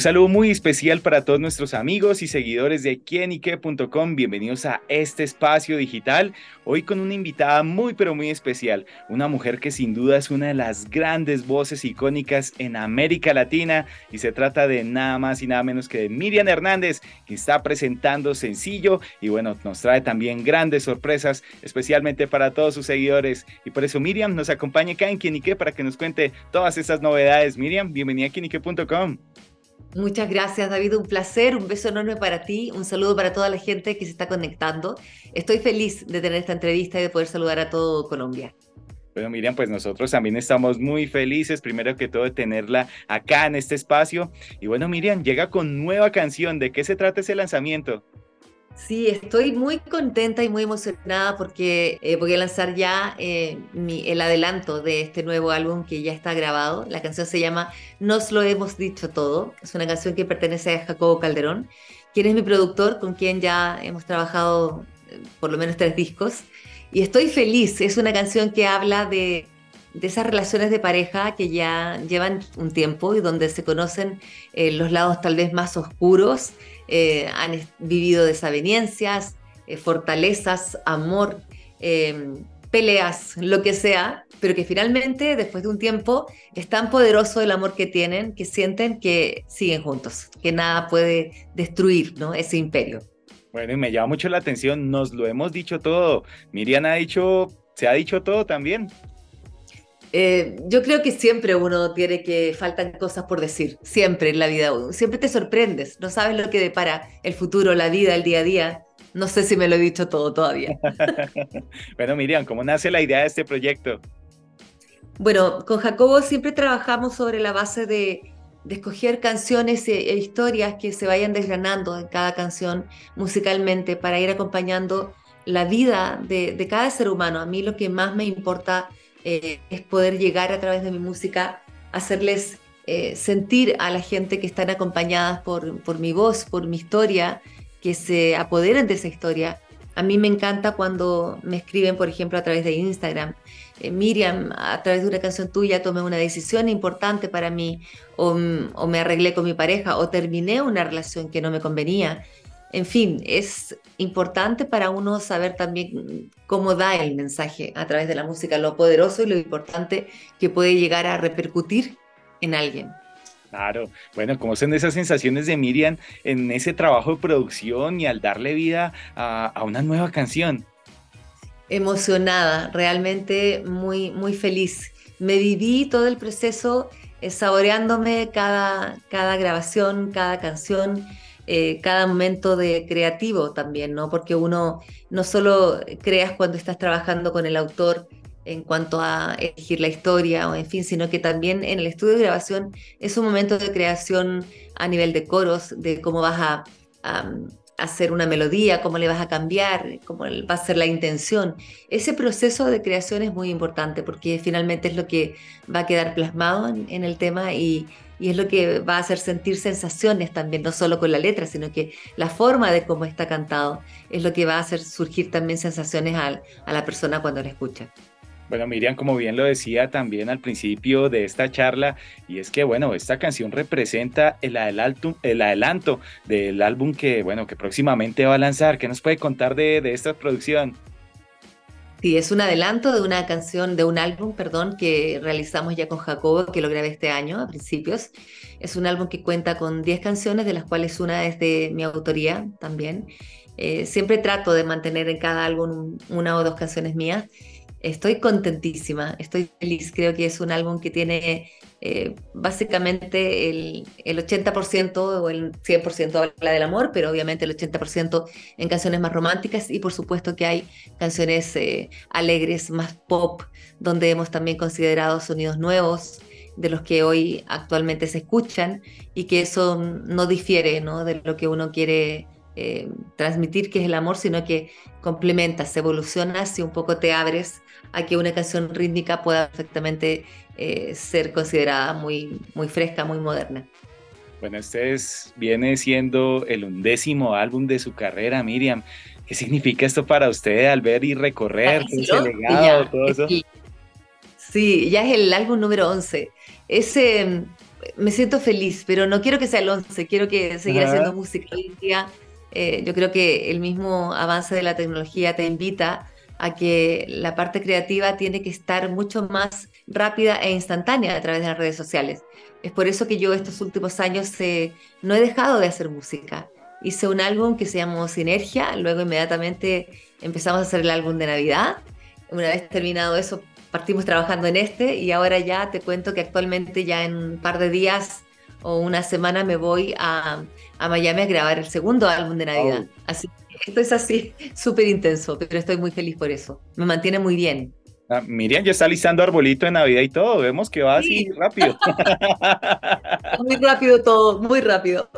Un saludo muy especial para todos nuestros amigos y seguidores de quienique.com. Bienvenidos a este espacio digital. Hoy con una invitada muy pero muy especial, una mujer que sin duda es una de las grandes voces icónicas en América Latina y se trata de nada más y nada menos que de Miriam Hernández, que está presentando sencillo y bueno, nos trae también grandes sorpresas, especialmente para todos sus seguidores. Y por eso Miriam nos acompaña acá en Quienique para que nos cuente todas estas novedades. Miriam, bienvenida a quienique.com. Muchas gracias, David. Un placer, un beso enorme para ti, un saludo para toda la gente que se está conectando. Estoy feliz de tener esta entrevista y de poder saludar a todo Colombia. Bueno, Miriam, pues nosotros también estamos muy felices, primero que todo, de tenerla acá en este espacio. Y bueno, Miriam, llega con nueva canción. ¿De qué se trata ese lanzamiento? Sí, estoy muy contenta y muy emocionada porque eh, voy a lanzar ya eh, el adelanto de este nuevo álbum que ya está grabado. La canción se llama Nos lo hemos dicho todo. Es una canción que pertenece a Jacobo Calderón, quien es mi productor, con quien ya hemos trabajado eh, por lo menos tres discos. Y estoy feliz. Es una canción que habla de, de esas relaciones de pareja que ya llevan un tiempo y donde se conocen los lados tal vez más oscuros eh, han vivido desavenencias, eh, fortalezas, amor, em, peleas, lo que sea, pero que finalmente, después de un tiempo, es tan poderoso el amor que tienen que sienten que siguen juntos, que nada puede destruir ¿no? ese imperio. Bueno, y me llama mucho la atención, nos lo hemos dicho todo. Miriam ha dicho, se ha dicho todo también. Eh, yo creo que siempre uno tiene que faltan cosas por decir, siempre en la vida. Siempre te sorprendes, no sabes lo que depara el futuro, la vida, el día a día. No sé si me lo he dicho todo todavía. bueno, Miriam, ¿cómo nace la idea de este proyecto? Bueno, con Jacobo siempre trabajamos sobre la base de, escoger canciones e, e, historias que se vayan desgranando en cada canción musicalmente para ir acompañando la vida de, de cada ser humano. A mí lo que más me importa eh, es poder llegar a través de mi música, hacerles eh, sentir a la gente que están acompañadas por, por mi voz, por mi historia, que se apoderen de esa historia. A mí me encanta cuando me escriben, por ejemplo, a través de Instagram, eh, Miriam, a través de una canción tuya tomé una decisión importante para mí, o, o, me arreglé con mi pareja, o terminé una relación que no me convenía. En fin, es importante para uno saber también cómo da el mensaje a través de la música, lo poderoso y lo importante que puede llegar a repercutir en alguien. Claro, bueno, ¿cómo son esas sensaciones de Miriam en ese trabajo de producción y al darle vida a, una nueva canción? Emocionada, realmente muy, muy feliz. Me viví todo el proceso eh, saboreándome cada, cada grabación, cada canción eh, cada momento de creativo también, ¿no? Porque uno no solo creas cuando estás trabajando con el autor en cuanto a elegir la historia o en fin, sino que también en el estudio de grabación es un momento de creación a nivel de coros, de cómo vas a, a hacer una melodía, cómo le vas a cambiar, cómo va a ser la intención. Ese proceso de creación es muy importante porque finalmente es lo que va a quedar plasmado en el tema y, y es lo que va a hacer sentir sensaciones también, no solo con la letra, sino que la forma de cómo está cantado es lo que va a hacer surgir también sensaciones a, la persona cuando la escucha. Bueno, Miriam, como bien lo decía también al principio de esta charla, y es que, bueno, esta canción representa el adelanto, el adelanto del álbum que, bueno, que próximamente va a lanzar. ¿Qué nos puede contar de esta producción? Sí, es un adelanto de una canción, de un álbum, perdón, que realizamos ya con Jacobo, que lo grabé este año, a principios. Es un álbum que cuenta con 10 canciones, de las cuales una es de mi autoría también. Eh, siempre trato de mantener en cada álbum una o dos canciones mías. Estoy contentísima, estoy feliz. Creo que es un álbum que tiene eh, básicamente el, el 80% o el 100% habla del amor, pero obviamente el 80% en canciones más románticas y por supuesto que hay canciones eh, alegres, más pop, donde hemos también considerado sonidos nuevos de los que hoy actualmente se escuchan y que eso no difiere ¿no? de lo que uno quiere eh, transmitir, que es el amor, sino que complementa, se evoluciona si un poco te abres a que una canción rítmica pueda perfectamente eh, ser considerada muy, muy fresca, muy moderna. Bueno, este viene siendo el undécimo álbum de su carrera, Miriam. ¿Qué significa esto para usted al ver y recorrer ese legado, todo eso? Sí, ya es el álbum número 11. Ese, me siento feliz, pero no quiero que sea el 11, quiero que seguir haciendo música. Eh, yo creo que el mismo avance de la tecnología te invita a que la parte creativa tiene que estar mucho más rápida e instantánea a través de las redes sociales. Es por eso que yo estos últimos años eh, no he dejado de hacer música. Hice un álbum que se llamó Sinergia, luego inmediatamente empezamos a hacer el álbum de Navidad. Una vez terminado eso, partimos trabajando en este y ahora ya te cuento que actualmente ya en un par de días o una semana me voy a, a Miami a grabar el segundo álbum de Navidad. Así que esto es así, súper intenso, pero estoy muy feliz por eso. Me mantiene muy bien. Ah, Miriam ya está listando arbolito de Navidad y todo. Vemos que va así rápido. muy rápido todo, muy rápido.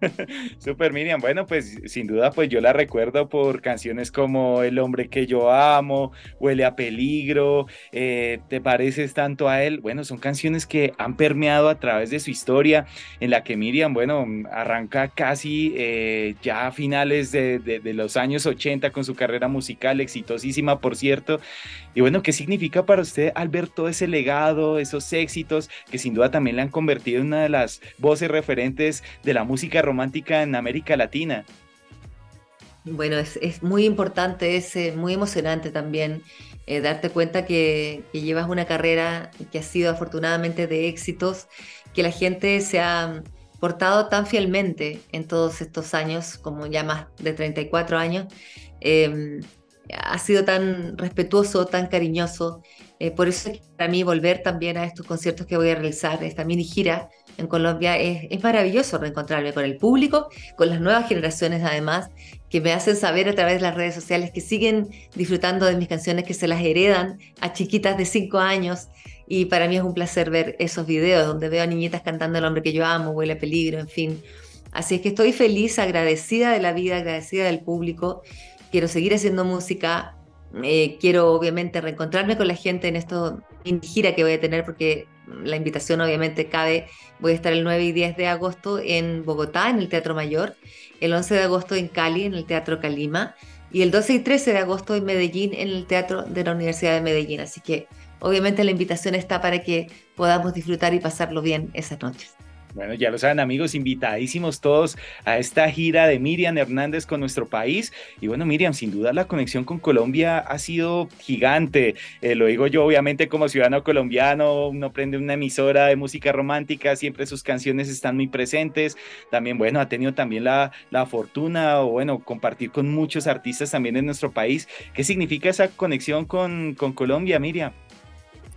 Super Miriam. Bueno, pues sin duda, pues yo la recuerdo por canciones como El hombre que yo amo, Huele a peligro, eh, Te pareces tanto a él. Bueno, son canciones que han permeado a través de su historia, en la que Miriam, bueno, arranca casi eh, ya a finales de, de, los años 80 con su carrera musical, exitosísima, por cierto. Y bueno, ¿qué significa para usted al ver todo ese legado, esos éxitos que sin duda también le han convertido en una de las voces referentes de la música romántica en América Latina? Bueno, es, muy importante, es eh, muy emocionante también eh, darte cuenta que, llevas una carrera que ha sido afortunadamente de éxitos, que la gente se ha portado tan fielmente en todos estos años, como ya más de 34 años. Em, ha sido tan respetuoso, tan cariñoso. Eh, por eso para mí volver también a estos conciertos que voy a realizar, esta mini gira en Colombia, es, es maravilloso reencontrarme con el público, con las nuevas generaciones además, que me hacen saber a través de las redes sociales que siguen disfrutando de mis canciones, que se las heredan a chiquitas de 5 años. Y para mí es un placer ver esos videos donde veo a niñitas cantando El hombre que yo amo, Huele a peligro, en fin. Así es que estoy feliz, agradecida de la vida, agradecida del público quiero seguir haciendo música, eh, quiero obviamente reencontrarme con la gente en esto en gira que voy a tener porque la invitación obviamente cabe. Voy a estar el 9 y 10 de agosto en Bogotá, en el Teatro Mayor, el 11 de agosto en Cali, en el Teatro Calima, y el 12 y 13 de agosto en Medellín, en el Teatro de la Universidad de Medellín. Así que obviamente la invitación está para que podamos disfrutar y pasarlo bien esas noches. Bueno, ya lo saben amigos, invitadísimos todos a esta gira de Miriam Hernández con nuestro país. Y bueno, Miriam, sin duda la conexión con Colombia ha sido gigante. Eh, lo digo yo, obviamente, como ciudadano colombiano, uno prende una emisora de música romántica, siempre sus canciones están muy presentes. También, bueno, ha tenido también la, la fortuna o bueno, compartir con muchos artistas también en nuestro país. ¿Qué significa esa conexión con, con Colombia, Miriam?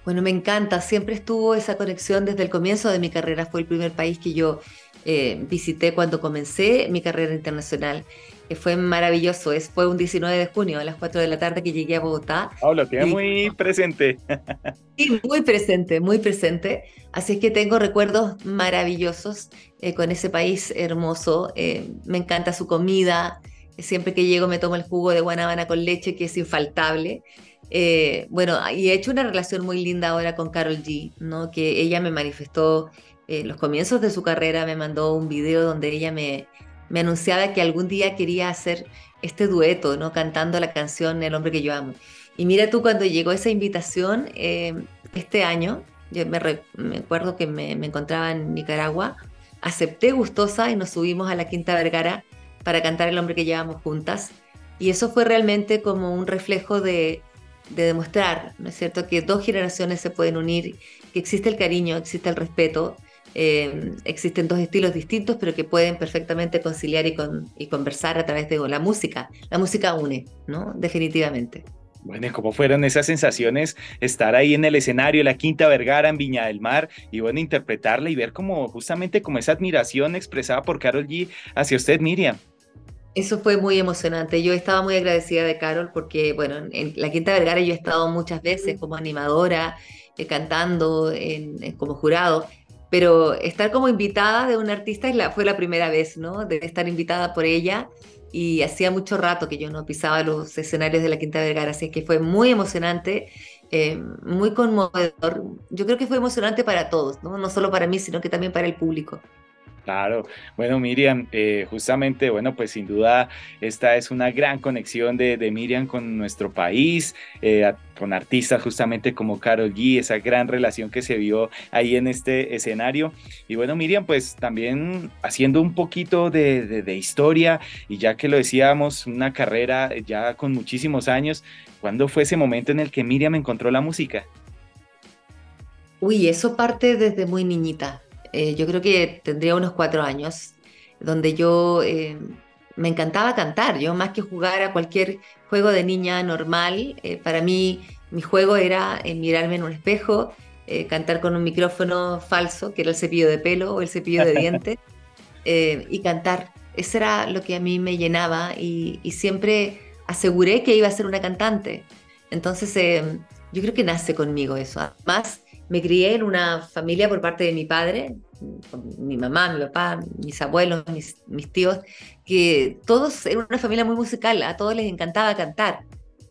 Bueno, me encanta, siempre estuvo esa conexión desde el comienzo de mi carrera, fue el primer país que yo eh, visité cuando comencé mi carrera internacional. que fue maravilloso, es, fue un 19 de junio a las 4 de la tarde que llegué a Bogotá. Oh, lo tiene muy presente. Sí, muy presente, muy presente. Así es que tengo recuerdos maravillosos eh, con ese país hermoso. Eh, me encanta su comida. Siempre que llego me tomo el jugo de guanábana con leche, que es infaltable. Eh, bueno, y he hecho una relación muy linda ahora con Carol G, ¿no? Que ella me manifestó en los comienzos de su carrera, me mandó un video donde ella me, me anunciaba que algún día quería hacer este dueto, ¿no? Cantando la canción El hombre que yo amo. Y mira tú, cuando llegó esa invitación eh, este año, yo me, me acuerdo que me, me, encontraba en Nicaragua, acepté gustosa y nos subimos a la Quinta Vergara para cantar El hombre que llevamos juntas. Y eso fue realmente como un reflejo de, de demostrar, ¿no es cierto?, que dos generaciones se pueden unir, que existe el cariño, existe el respeto, eh, existen dos estilos distintos, pero que pueden perfectamente conciliar y, y conversar a través de la música. La música une, ¿no? Definitivamente. Bueno, ¿cómo fueron esas sensaciones estar ahí en el escenario, la Quinta Vergara en Viña del Mar y bueno, interpretarla y ver como justamente como esa admiración expresada por Carol G hacia usted, Miriam? Eso fue muy emocionante. Yo estaba muy agradecida de Carol porque, bueno, en la Quinta Vergara yo he estado muchas veces como animadora, eh, cantando, como jurado, pero estar como invitada de una artista es la, fue la primera vez, ¿no? De estar invitada por ella y hacía mucho rato que yo no pisaba los escenarios de la Quinta Vergara, así que fue muy emocionante, eh, muy conmovedor. Yo creo que fue emocionante para todos, ¿no? no solo para mí, sino que también para el público. Claro, bueno Miriam, eh, justamente, bueno, pues sin duda esta es una gran conexión de, Miriam con nuestro país, eh, con artistas justamente como Carol G, esa gran relación que se vio ahí en este escenario. Y bueno Miriam, pues también haciendo un poquito de, de historia y ya que lo decíamos, una carrera ya con muchísimos años, ¿cuándo fue ese momento en el que Miriam encontró la música? Uy, eso parte desde muy niñita eh, yo creo que tendría unos cuatro años, donde yo eh, me encantaba cantar. Yo más que jugar a cualquier juego de niña normal, eh, para mí mi juego era mirarme en un espejo, cantar con un micrófono falso, que era el cepillo de pelo o el cepillo de dientes, y cantar. Eso era lo que a mí me llenaba y, y siempre aseguré que iba a ser una cantante. Entonces, yo creo que nace conmigo eso. Además, me crié en una familia por parte de mi padre, mi mamá, mi papá, mis abuelos, mis, tíos, que todos eran una familia muy musical, a todos les encantaba cantar.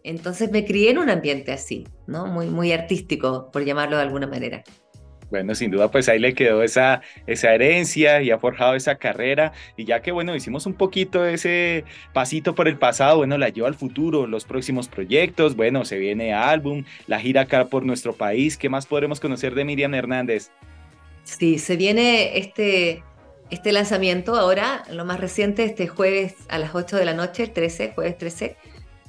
Entonces me crié en un ambiente así, ¿no? Muy, muy artístico, por llamarlo de alguna manera. Bueno, sin duda, pues ahí le quedó esa, esa herencia y ha forjado esa carrera. Y ya que, bueno, hicimos un poquito ese pasito por el pasado, bueno, la lleva al futuro, los próximos proyectos, bueno, se viene álbum, la gira acá por nuestro país. ¿Qué más podremos conocer de Miriam Hernández? Sí, se viene este, este lanzamiento ahora, lo más reciente, este jueves a las 8 de la noche, el 13, jueves 13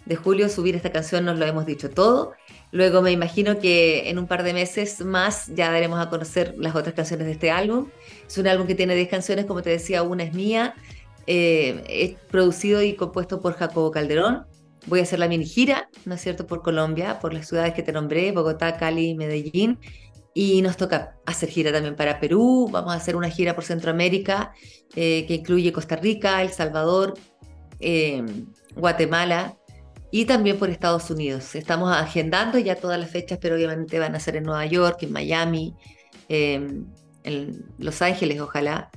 de julio, subir esta canción, nos lo hemos dicho todo. Luego me imagino que en un par de meses más ya daremos a conocer las otras canciones de este álbum. Es un álbum que tiene 10 canciones, como te decía, una es mía. Eh, es producido y compuesto por Jacobo Calderón. Voy a hacer la mini gira, ¿no es cierto?, por Colombia, por las ciudades que te nombré, Bogotá, Cali Medellín. Y nos toca hacer gira también para Perú. Vamos a hacer una gira por Centroamérica eh, que incluye Costa Rica, El Salvador, eh, Guatemala y también por Estados Unidos. Estamos agendando ya todas las fechas, pero obviamente van a ser en Nueva York, en Miami, em, en Los Ángeles, ojalá.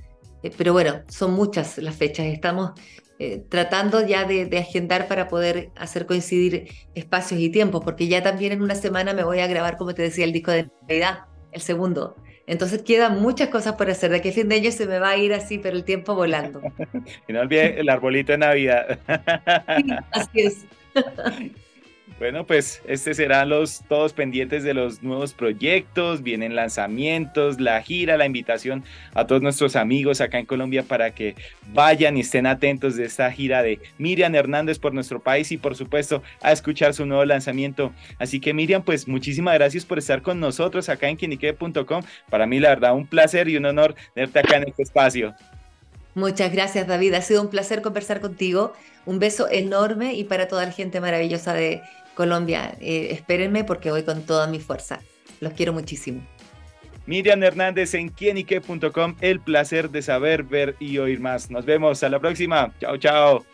Eh, pero bueno, son muchas las fechas. Estamos eh, tratando ya de, agendar para poder hacer coincidir espacios y tiempos, porque ya también en una semana me voy a grabar, como te decía, el disco de Navidad, el segundo. Entonces quedan muchas cosas por hacer. De aquí a fin de año se me va a ir así, pero el tiempo volando. y no olvide el arbolito de Navidad. así es. Bueno, pues este serán los todos pendientes de los nuevos proyectos, vienen lanzamientos, la gira, la invitación a todos nuestros amigos acá en Colombia para que vayan y estén atentos de esta gira de Miriam Hernández por nuestro país y por supuesto a escuchar su nuevo lanzamiento. Así que Miriam, pues muchísimas gracias por estar con nosotros acá en quinique.com. Para mí la verdad un placer y un honor tenerte acá en este espacio. Muchas gracias, David. Ha sido un placer conversar contigo. Un beso enorme y para toda la gente maravillosa de Colombia. Eh, espérenme porque voy con toda mi fuerza. Los quiero muchísimo. Miriam Hernández en quienique.com. El placer de saber, ver y oír más. Nos vemos. A la próxima. Chao, chao.